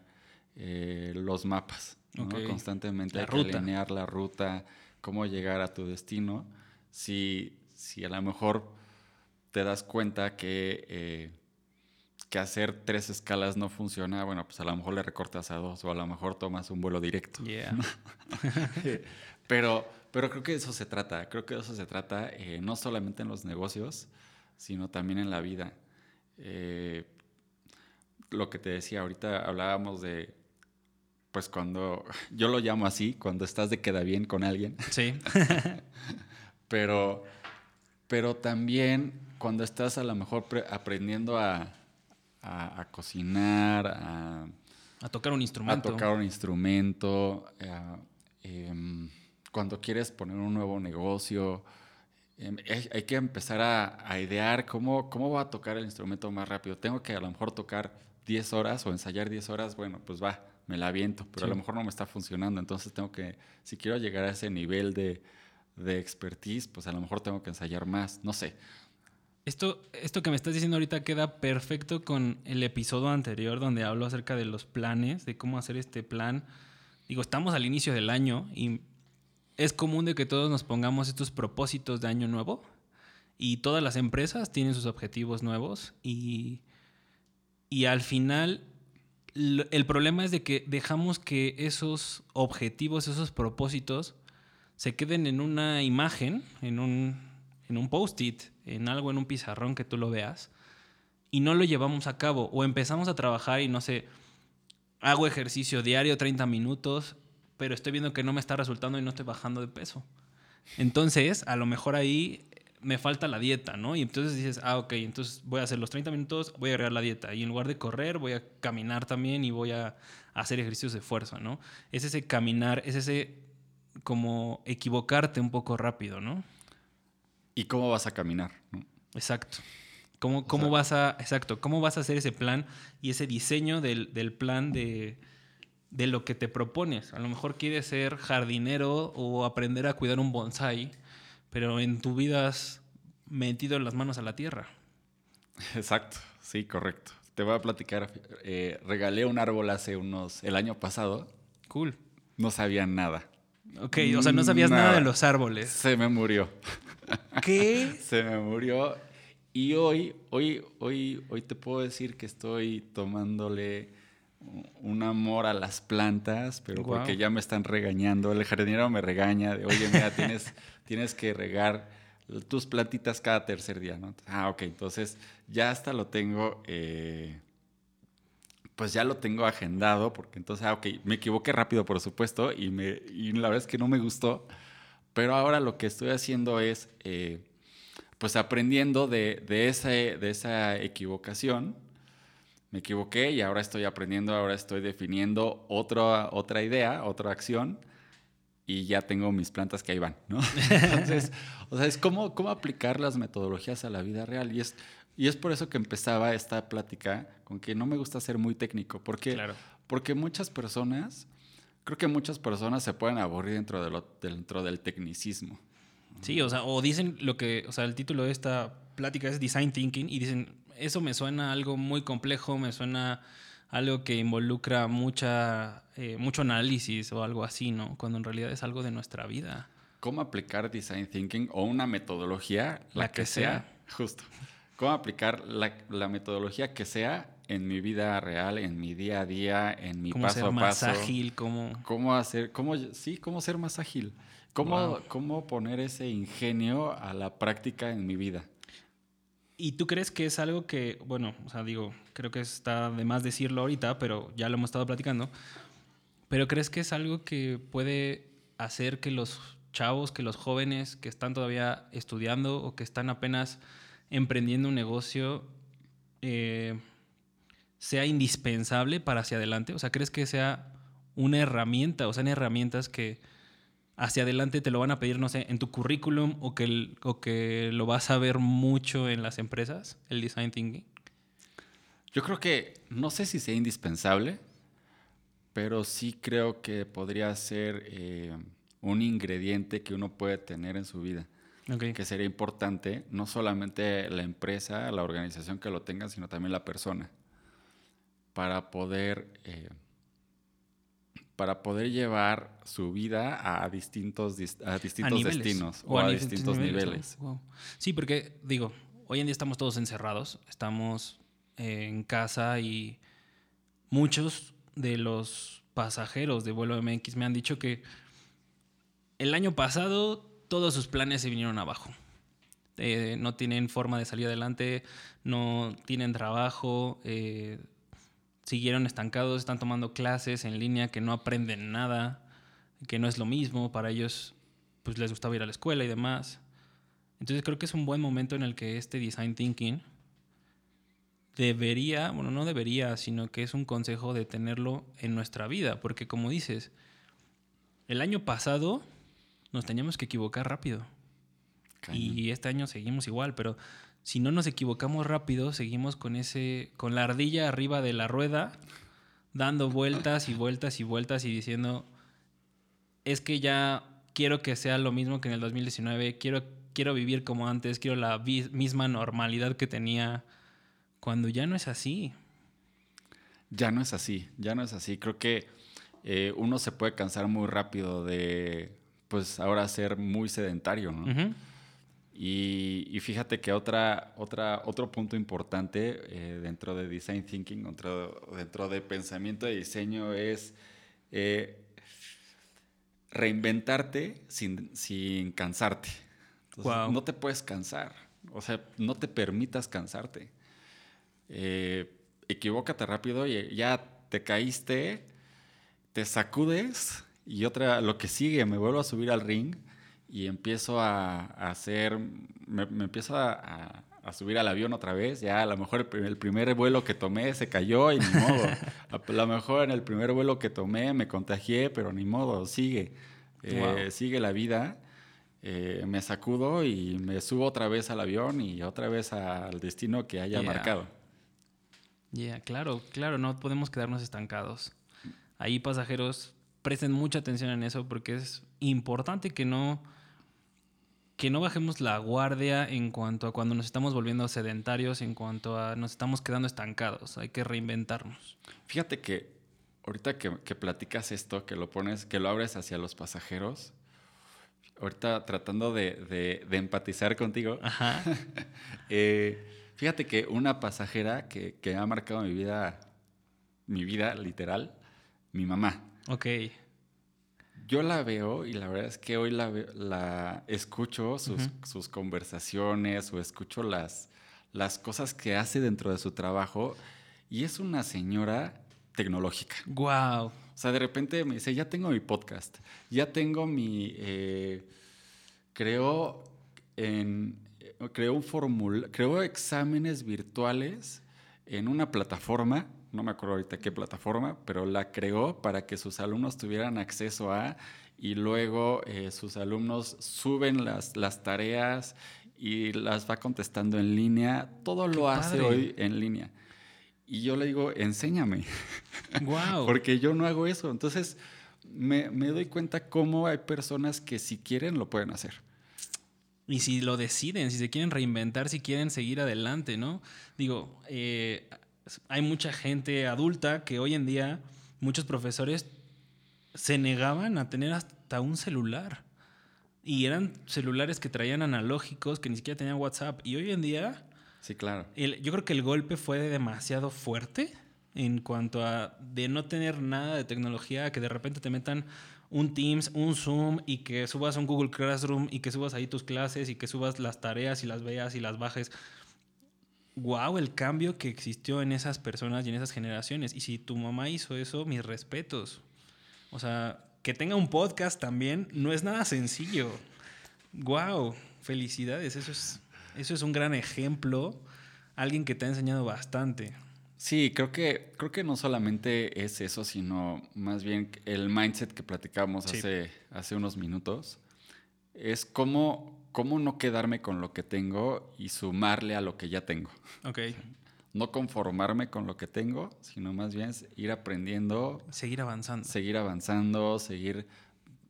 eh, los mapas, ¿no? Constantemente La hay ruta. que alinear la ruta, cómo llegar a tu destino. Si, si a lo mejor te das cuenta que, eh, que hacer tres escalas no funciona, bueno, pues a lo mejor le recortas a dos o a lo mejor tomas un vuelo directo. Yeah. <laughs> Pero, pero creo que de eso se trata. Creo que de eso se trata eh, no solamente en los negocios, sino también en la vida. Eh, lo que te decía, ahorita hablábamos de, pues cuando, <laughs> yo lo llamo así, cuando estás de queda bien con alguien, Sí. <laughs> pero, pero también cuando estás a lo mejor pre- aprendiendo a, a- a cocinar, a, A tocar un a instrumento. tocar un instrumento, a- em, cuando quieres poner un nuevo negocio, em, hay, que empezar a, a idear cómo, cómo va a tocar el instrumento más rápido. Tengo que a lo mejor tocar 10 horas o ensayar 10 horas, bueno, pues va, me la aviento, pero a Sí. lo mejor no me está funcionando. Entonces tengo que, si quiero llegar a ese nivel de, de expertise, pues a lo mejor tengo que ensayar más, no sé. Esto, esto que me estás diciendo ahorita queda perfecto con el episodio anterior donde hablo acerca de los planes, de cómo hacer este plan. Digo, estamos al inicio del año y es común de que todos nos pongamos estos propósitos de año nuevo y todas las empresas tienen sus objetivos nuevos y, y al final el problema es de que dejamos que esos objetivos, esos propósitos se queden en una imagen, en un, en un post-it, en algo, en un pizarrón que tú lo veas, y no lo llevamos a cabo. O empezamos a trabajar y no sé, hago ejercicio diario 30 minutos, pero estoy viendo que no me está resultando y no estoy bajando de peso. Entonces, a lo mejor ahí me falta la dieta, ¿no? Y entonces dices, ah, ok, entonces voy a hacer los 30 minutos, voy a agregar la dieta. Y en lugar de correr, voy a caminar también y voy a hacer ejercicios de fuerza, ¿no? Es ese caminar, es ese como equivocarte un poco rápido, ¿no? ¿Y cómo vas a caminar? no? Exacto. ¿Cómo, cómo sea- vas a, exacto, cómo vas a hacer ese plan y ese diseño del, del plan de, de lo que te propones? A lo mejor quieres ser jardinero o aprender a cuidar un bonsai, pero en tu vida has metido las manos a la tierra. Exacto, sí, correcto. Te voy a platicar. eh, regalé un árbol hace unos, el año pasado, Cool. no sabía nada. Ok, o sea, no sabías nada, Nada. de los árboles. Se me murió. ¿Qué? <laughs> Se me murió Y hoy, hoy, hoy, hoy te puedo decir que estoy tomándole un amor a las plantas, pero porque ya me están regañando. El jardinero me regaña de, oye, mira, tienes, <laughs> tienes que regar tus plantitas cada tercer día, ¿no? Ah, ok, entonces ya hasta lo tengo, eh, pues ya lo tengo agendado, porque entonces, ah, ok, me equivoqué rápido, por supuesto, y, me, y la verdad es que no me gustó, pero ahora lo que estoy haciendo es... Eh, pues aprendiendo de, de, de esa equivocación, me equivoqué y ahora estoy aprendiendo, ahora estoy definiendo otra, otra idea, otra acción y ya tengo mis plantas que ahí van, ¿no? <laughs> Entonces, o sea, es cómo, cómo aplicar las metodologías a la vida real. Y es, y es por eso que empezaba esta plática con que no me gusta ser muy técnico, porque, porque muchas personas, creo que muchas personas se pueden aburrir dentro, de lo, dentro del tecnicismo. Sí, o sea, o dicen lo que, o sea, el título de esta plática es Design Thinking y dicen, eso me suena algo muy complejo, me suena algo que involucra mucha, eh, mucho análisis o algo así, ¿no? Cuando en realidad es algo de nuestra vida. ¿Cómo aplicar Design Thinking o una metodología, la, que, sea, justo? ¿Cómo aplicar la, metodología que sea en mi vida real, en mi día a día, en mi paso a paso? ¿Cómo ser más ágil? ¿Cómo... ¿Cómo hacer, cómo, sí, cómo ser más ágil? ¿Cómo, ¿Cómo poner ese ingenio a la práctica en mi vida? ¿Y tú crees que es algo que, bueno, o sea, digo, creo que está de más decirlo ahorita, pero ya lo hemos estado platicando, pero crees que es algo que puede hacer que los chavos, que los jóvenes que están todavía estudiando o que están apenas emprendiendo un negocio, eh, sea indispensable para hacia adelante? O sea, ¿crees que sea una herramienta o sean herramientas que hacia adelante te lo van a pedir, no sé, en tu currículum o que, o que lo vas a ver mucho en las empresas, el design thinking? Yo creo que, no sé si sea indispensable, pero sí creo que podría ser eh, un ingrediente que uno puede tener en su vida. Que sería importante, no solamente la empresa, la organización que lo tenga, sino también la persona, para poder... Eh, para poder llevar su vida a distintos, a distintos destinos o, a, distintos, niveles. Sí, porque digo, hoy en día estamos todos encerrados, estamos en casa y muchos de los pasajeros de vuelo MX me han dicho que el año pasado todos sus planes se vinieron abajo. Eh, no tienen forma de salir adelante, no tienen trabajo, eh, siguieron estancados, están tomando clases en línea que no aprenden nada, que no es lo mismo, para ellos pues les gustaba ir a la escuela y demás. Entonces creo que es un buen momento en el que este design thinking debería, bueno, no debería, sino que es un consejo de tenerlo en nuestra vida, porque como dices, el año pasado nos teníamos que equivocar rápido. Y este año seguimos igual, pero si no nos equivocamos rápido, seguimos con ese, con la ardilla arriba de la rueda, dando vueltas y vueltas y vueltas y diciendo, es que ya quiero que sea lo mismo que en el 2019, quiero, quiero vivir como antes, quiero la misma normalidad que tenía, cuando ya no es así. Ya no es así, ya no es así. Creo que eh, uno se puede cansar muy rápido de, pues ahora ser muy sedentario, ¿no? Y, fíjate que otra, otra, otro punto importante eh, dentro de design thinking, dentro, dentro de pensamiento de diseño es eh, reinventarte sin, sin cansarte. No te puedes cansar, o sea, no te permitas cansarte. Eh, equivócate rápido y ya te caíste, te sacudes y otra, lo que sigue, me vuelvo a subir al ring y empiezo a, hacer, me, empiezo a, subir al avión otra vez, ya a lo mejor el, primer vuelo que tomé se cayó y ni modo. <laughs> a lo mejor en el primer vuelo que tomé me contagié, pero ni modo, sigue. Eh, sigue la vida. Eh, me sacudo y me subo otra vez al avión y otra vez al destino que haya marcado. Ya, claro, claro, no podemos quedarnos estancados. Ahí pasajeros, presten mucha atención en eso porque es importante que no que no bajemos la guardia en cuanto a cuando nos estamos volviendo sedentarios, en cuanto a nos estamos quedando estancados. Hay que reinventarnos. Fíjate que ahorita que, platicas esto, que lo pones, que lo abres hacia los pasajeros, ahorita tratando de, de- de empatizar contigo, Ajá. <laughs> eh, fíjate que una pasajera que, que ha marcado mi vida, mi vida literal, mi mamá. Ok. Yo la veo y la verdad es que hoy la, la escucho, sus, sus conversaciones o escucho las, las cosas que hace dentro de su trabajo y es una señora tecnológica. Wow. O sea, de repente me dice, ya tengo mi podcast, ya tengo mi... eh, creo en... Creo un formulario, creo exámenes virtuales en una plataforma, no me acuerdo ahorita qué plataforma, pero la creó para que sus alumnos tuvieran acceso a y luego eh, sus alumnos suben las, las tareas y las va contestando en línea. Todo lo hace hoy en línea. Y yo le digo, enséñame <laughs> Wow. porque yo no hago eso. Entonces, me, me doy cuenta cómo hay personas que si quieren lo pueden hacer. Y si lo deciden, si se quieren reinventar, si quieren seguir adelante, ¿no? Digo, eh, hay mucha gente adulta que hoy en día, muchos profesores se negaban a tener hasta un celular. Y eran celulares que traían analógicos, que ni siquiera tenían WhatsApp. Y hoy en día, Sí, claro. el- yo creo que el golpe fue demasiado fuerte en cuanto a de no tener nada de tecnología, que de repente te metan un Teams, un Zoom y que subas un Google Classroom y que subas ahí tus clases y que subas las tareas y las veas y las bajes. Wow, el cambio que existió en esas personas y en esas generaciones. Y si tu mamá hizo eso, mis respetos. O sea, que tenga un podcast también no es nada sencillo. Wow, felicidades. Eso es, eso es un gran ejemplo. Alguien que te ha enseñado bastante. Sí, creo que, creo que no solamente es eso, sino más bien el mindset que platicábamos Sí. hace, hace unos minutos. Es cómo, cómo no quedarme con lo que tengo y sumarle a lo que ya tengo. Ok. No conformarme con lo que tengo, sino más bien ir aprendiendo, Seguir avanzando. seguir avanzando, seguir...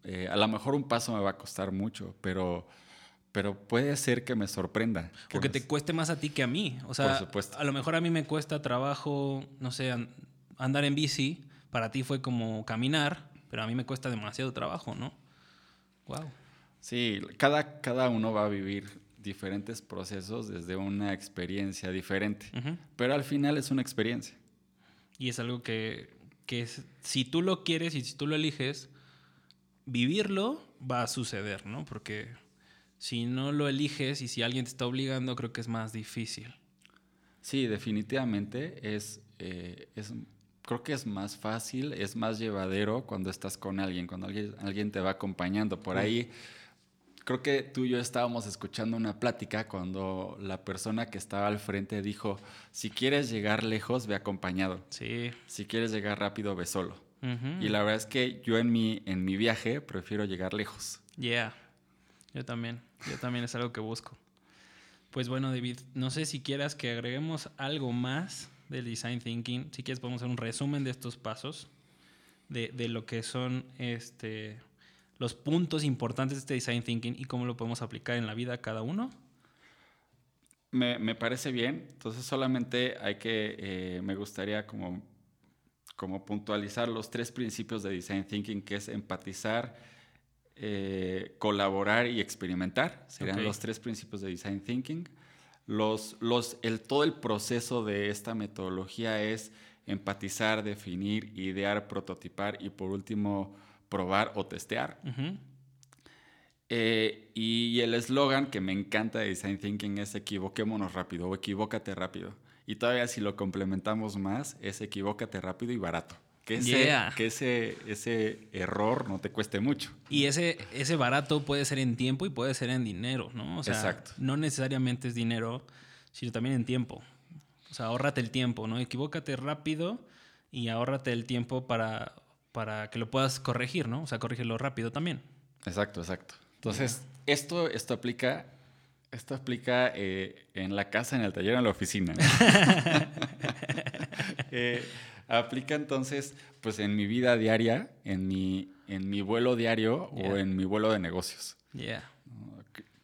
eh, a lo mejor un paso me va a costar mucho, pero, pero puede ser que me sorprenda. O que me- te cueste más a ti que a mí. O sea, Por supuesto. a lo mejor a mí me cuesta trabajo, no sé, an- andar en bici. Para ti fue como caminar, pero a mí me cuesta demasiado trabajo, ¿no? Wow. Sí, cada, cada uno va a vivir diferentes procesos desde una experiencia diferente, pero al final es una experiencia. Y es algo que, que es- si tú lo quieres y si tú lo eliges, vivirlo va a suceder, ¿no? Porque si no lo eliges y si alguien te está obligando, creo que es más difícil. Sí, definitivamente es, eh, es, creo que es más fácil, es más llevadero cuando estás con alguien, cuando alguien, alguien te va acompañando. Por ahí, creo que tú y yo estábamos escuchando una plática cuando la persona que estaba al frente dijo, si quieres llegar lejos, ve acompañado. Sí. Si quieres llegar rápido, ve solo. Y la verdad es que yo en mi, en mi viaje prefiero llegar lejos. Yeah. Yo también. Yo también es algo que busco. Pues bueno, David, no sé si quieras que agreguemos algo más del design thinking. Si quieres podemos hacer un resumen de estos pasos, de, de lo que son este, los puntos importantes de este design thinking y cómo lo podemos aplicar en la vida cada uno. Me, me parece bien. Entonces solamente hay que, eh, me gustaría como, como puntualizar los tres principios de Design Thinking, que es empatizar, eh, colaborar y experimentar. Serían los tres principios de Design Thinking. Los, los, el, todo el proceso de esta metodología es empatizar, definir, idear, prototipar y por último probar o testear. Eh, y el eslogan que me encanta de Design Thinking es equivoquémonos rápido o equivócate rápido. Y todavía si lo complementamos más es equivócate rápido y barato. Que ese, Yeah. que ese, ese error no te cueste mucho. Y ese, ese barato puede ser en tiempo y puede ser en dinero, ¿no? O sea, Exacto. no necesariamente es dinero, sino también en tiempo. O sea, ahórrate el tiempo, ¿no? Equivócate rápido y ahórrate el tiempo para, para que lo puedas corregir, ¿no? O sea, corrígelo rápido también. Exacto, exacto. Entonces, esto, esto aplica, esto aplica eh, en la casa, en el taller, en la oficina. <laughs> <laughs> Eh, aplica entonces, pues en mi vida diaria, en mi, en mi vuelo diario o en mi vuelo de negocios. Yeah.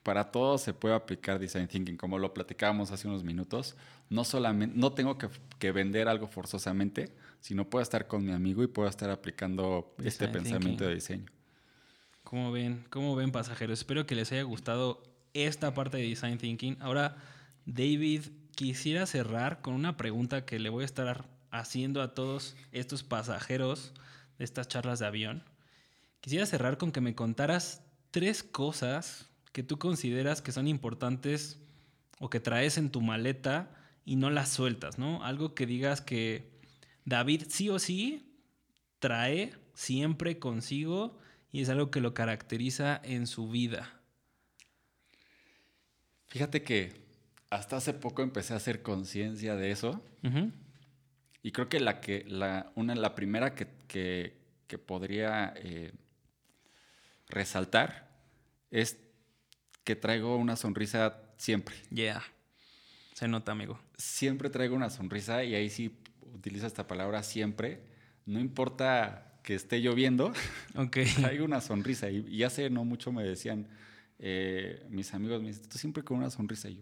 Para todo se puede aplicar design thinking, como lo platicábamos hace unos minutos. No solamente, no tengo que, que vender algo forzosamente, sino puedo estar con mi amigo y puedo estar aplicando este pensamiento thinking. de diseño. ¿Cómo ven? ¿Cómo ven, pasajeros? Espero que les haya gustado esta parte de Design Thinking. Ahora, David, quisiera cerrar con una pregunta que le voy a estar haciendo a todos estos pasajeros de estas charlas de avión. Quisiera cerrar con que me contaras tres cosas que tú consideras que son importantes o que traes en tu maleta y no las sueltas, ¿no? Algo que digas que David sí o sí trae siempre consigo y es algo que lo caracteriza en su vida. Fíjate que hasta hace poco empecé a hacer conciencia de eso. Y creo que la que, la, una, la primera que, que, podría eh, resaltar es que traigo una sonrisa siempre. Yeah. Se nota, amigo. Siempre traigo una sonrisa y ahí sí utilizo esta palabra siempre. No importa que esté lloviendo, <laughs> okay. <laughs> traigo una sonrisa. Y, y, hace no mucho me decían eh, mis amigos, me dicen, tú siempre con una sonrisa. Y,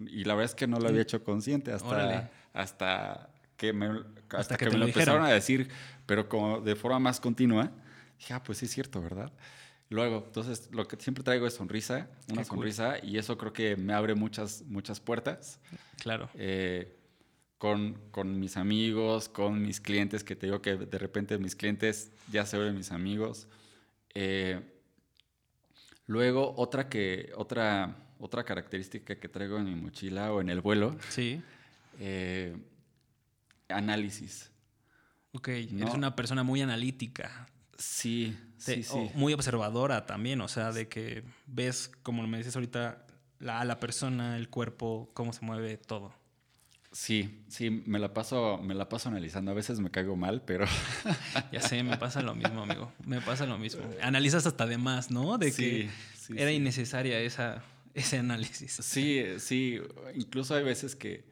y, la verdad es que no lo había hecho consciente hasta, hasta que me, hasta, que, me lo, empezaron a decir, pero como de forma más continua. Dije, ah, pues sí es cierto, ¿verdad? Luego, entonces, lo que siempre traigo es sonrisa, una sonrisa, y eso creo que me abre muchas, muchas puertas. Claro. Eh, con, con, mis amigos, con mis clientes, que te digo que de repente mis clientes ya se ven mis amigos. Eh, luego, otra, que, otra, otra característica que traigo en mi mochila o en el vuelo. Sí. Eh, análisis. Ok, eres una persona muy analítica. Sí, sí, sí. Muy observadora también, o sea, de que ves, como me dices ahorita, la, la persona, el cuerpo, cómo se mueve, todo. Sí, sí, me la paso, me la paso analizando. A veces me caigo mal, pero. <laughs> ya sé, me pasa lo mismo, amigo. Me pasa lo mismo. Analizas hasta de más, ¿no? De que era innecesaria esa, ese análisis. Sí, sí. Incluso hay veces que,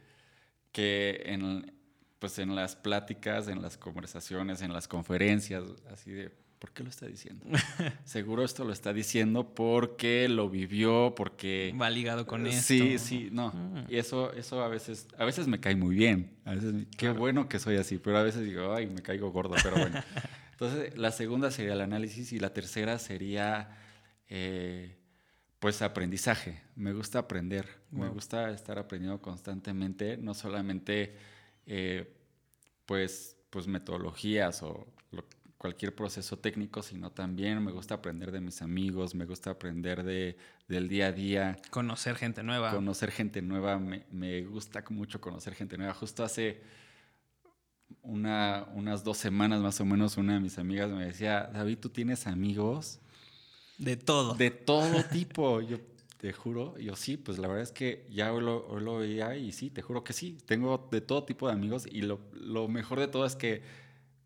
que en, pues en las pláticas, en las conversaciones, en las conferencias, así de, ¿por qué lo está diciendo? <laughs> Seguro esto lo está diciendo porque lo vivió, porque... Va ligado con esto. Sí, sí, no. Mm. Y eso, eso a veces, a veces me cae muy bien. A veces, qué bueno que soy así, pero a veces digo, ay, me caigo gordo, pero bueno. <laughs> Entonces, la segunda sería el análisis y la tercera sería, eh, pues, aprendizaje. Me gusta aprender, me gusta estar aprendiendo constantemente, no solamente eh, pues, pues metodologías o cualquier proceso técnico, sino también me gusta aprender de mis amigos, me gusta aprender de, del día a día. Conocer gente nueva. Conocer gente nueva, me, me gusta mucho conocer gente nueva. Justo hace una, unas dos semanas más o menos una de mis amigas me decía, David, ¿tú tienes amigos? De todo. De todo tipo. Yo, te juro, yo sí, pues la verdad es que ya hoy lo, lo, veía y sí, te juro que sí. Tengo de todo tipo de amigos y lo, lo mejor de todo es que,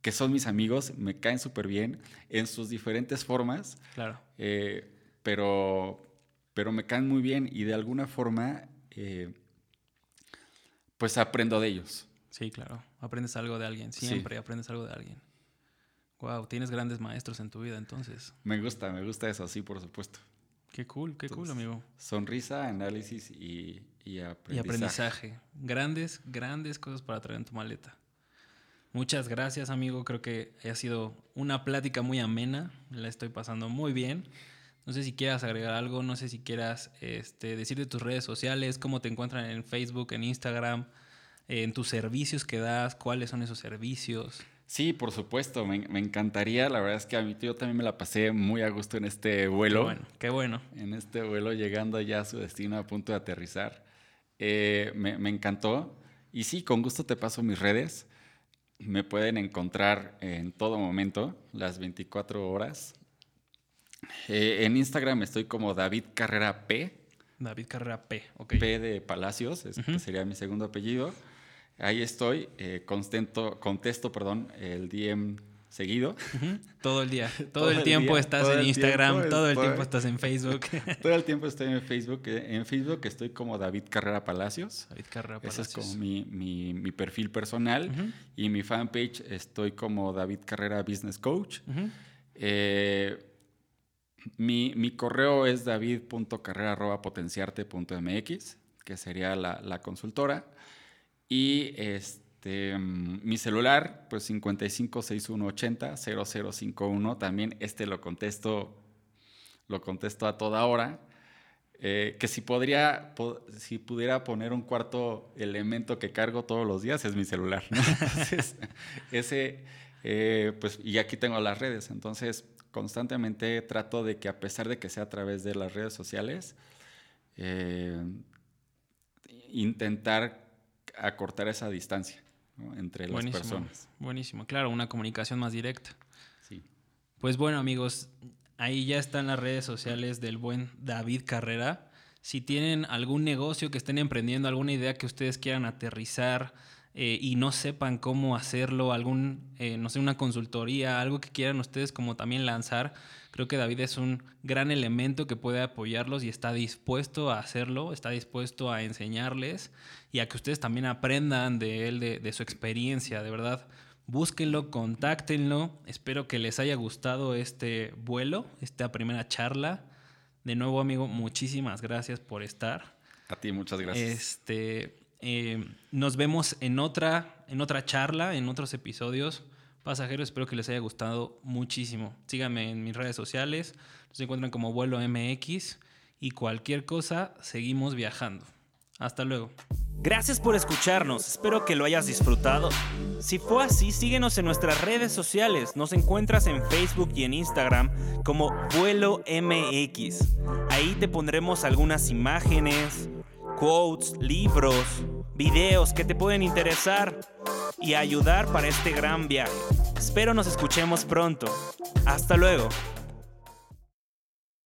que son mis amigos, me caen súper bien en sus diferentes formas. Claro. Eh, pero, pero me caen muy bien y de alguna forma, eh, pues aprendo de ellos. Sí, claro. Aprendes algo de alguien, siempre aprendes algo de alguien. Wow, tienes grandes maestros en tu vida entonces. Me gusta, me gusta eso, sí, por supuesto. Qué cool, qué cool, amigo. Sonrisa, análisis y, y, aprendizaje. Y aprendizaje. Grandes, grandes cosas para traer en tu maleta. Muchas gracias, amigo. Creo que ha sido una plática muy amena. La estoy pasando muy bien. No sé si quieras agregar algo, no sé si quieras este, decir de tus redes sociales, cómo te encuentran en Facebook, en Instagram, en tus servicios que das, cuáles son esos servicios. Sí, por supuesto, me, encantaría. La verdad es que a mi tío también me la pasé muy a gusto en este vuelo. Qué bueno, qué bueno. En este vuelo, llegando ya a su destino a punto de aterrizar. Eh, me, encantó. Y sí, con gusto te paso mis redes. Me pueden encontrar en todo momento, las 24 horas. Eh, en Instagram estoy como David Carrera P. David Carrera P, ok. P de Palacios, que sería mi segundo apellido. Ahí estoy, eh, contesto perdón, el DM seguido. Todo el día. <laughs> Todo, el, tiempo estás en Instagram, todo el tiempo estás en Facebook. <laughs> todo el tiempo estoy en Facebook. Eh, en Facebook estoy como David Carrera Palacios. David Carrera Palacios. Ese es como mi, mi, perfil personal. Y mi fanpage estoy como David Carrera Business Coach. Eh, mi, mi, correo es david.carrera.potenciarte.mx, que sería la, la consultora. Y este, mm, mi celular, pues 556180 0051. También este lo contesto lo contesto a toda hora. Eh, que si podría, si pudiera poner un cuarto elemento que cargo todos los días es mi celular. <laughs> Entonces, ese, eh, pues, y aquí tengo las redes. Entonces, constantemente trato de que a pesar de que sea a través de las redes sociales, eh, intentar acortar esa distancia entre las personas. Buenísimo, claro, una comunicación más directa. Sí. Pues bueno, amigos, Ahí ya están las redes sociales del buen David Carrera. Si tienen algún negocio que estén emprendiendo, alguna idea que ustedes quieran aterrizar eh, y no sepan cómo hacerlo, algún, eh, no sé, una consultoría, algo que quieran ustedes como también lanzar, creo que David es un gran elemento que puede apoyarlos y está dispuesto a hacerlo, está dispuesto a enseñarles y a que ustedes también aprendan de él, de, de su experiencia, de verdad Búsquenlo, contáctenlo. Espero que les haya gustado este vuelo, esta primera charla. De nuevo, amigo, muchísimas gracias por estar. A ti, muchas gracias. Este, eh, nos vemos en otra, en otra charla, en otros episodios. Pasajeros, espero que les haya gustado muchísimo. Síganme en mis redes sociales. Nos encuentran como Vuelo MX. Y cualquier cosa, seguimos viajando. Hasta luego. Gracias por escucharnos, espero que lo hayas disfrutado. Si fue así, síguenos en nuestras redes sociales. Nos encuentras en Facebook y en Instagram como Vuelo MX. Ahí te pondremos algunas imágenes, quotes, libros, videos que te pueden interesar y ayudar para este gran viaje. Espero nos escuchemos pronto. Hasta luego.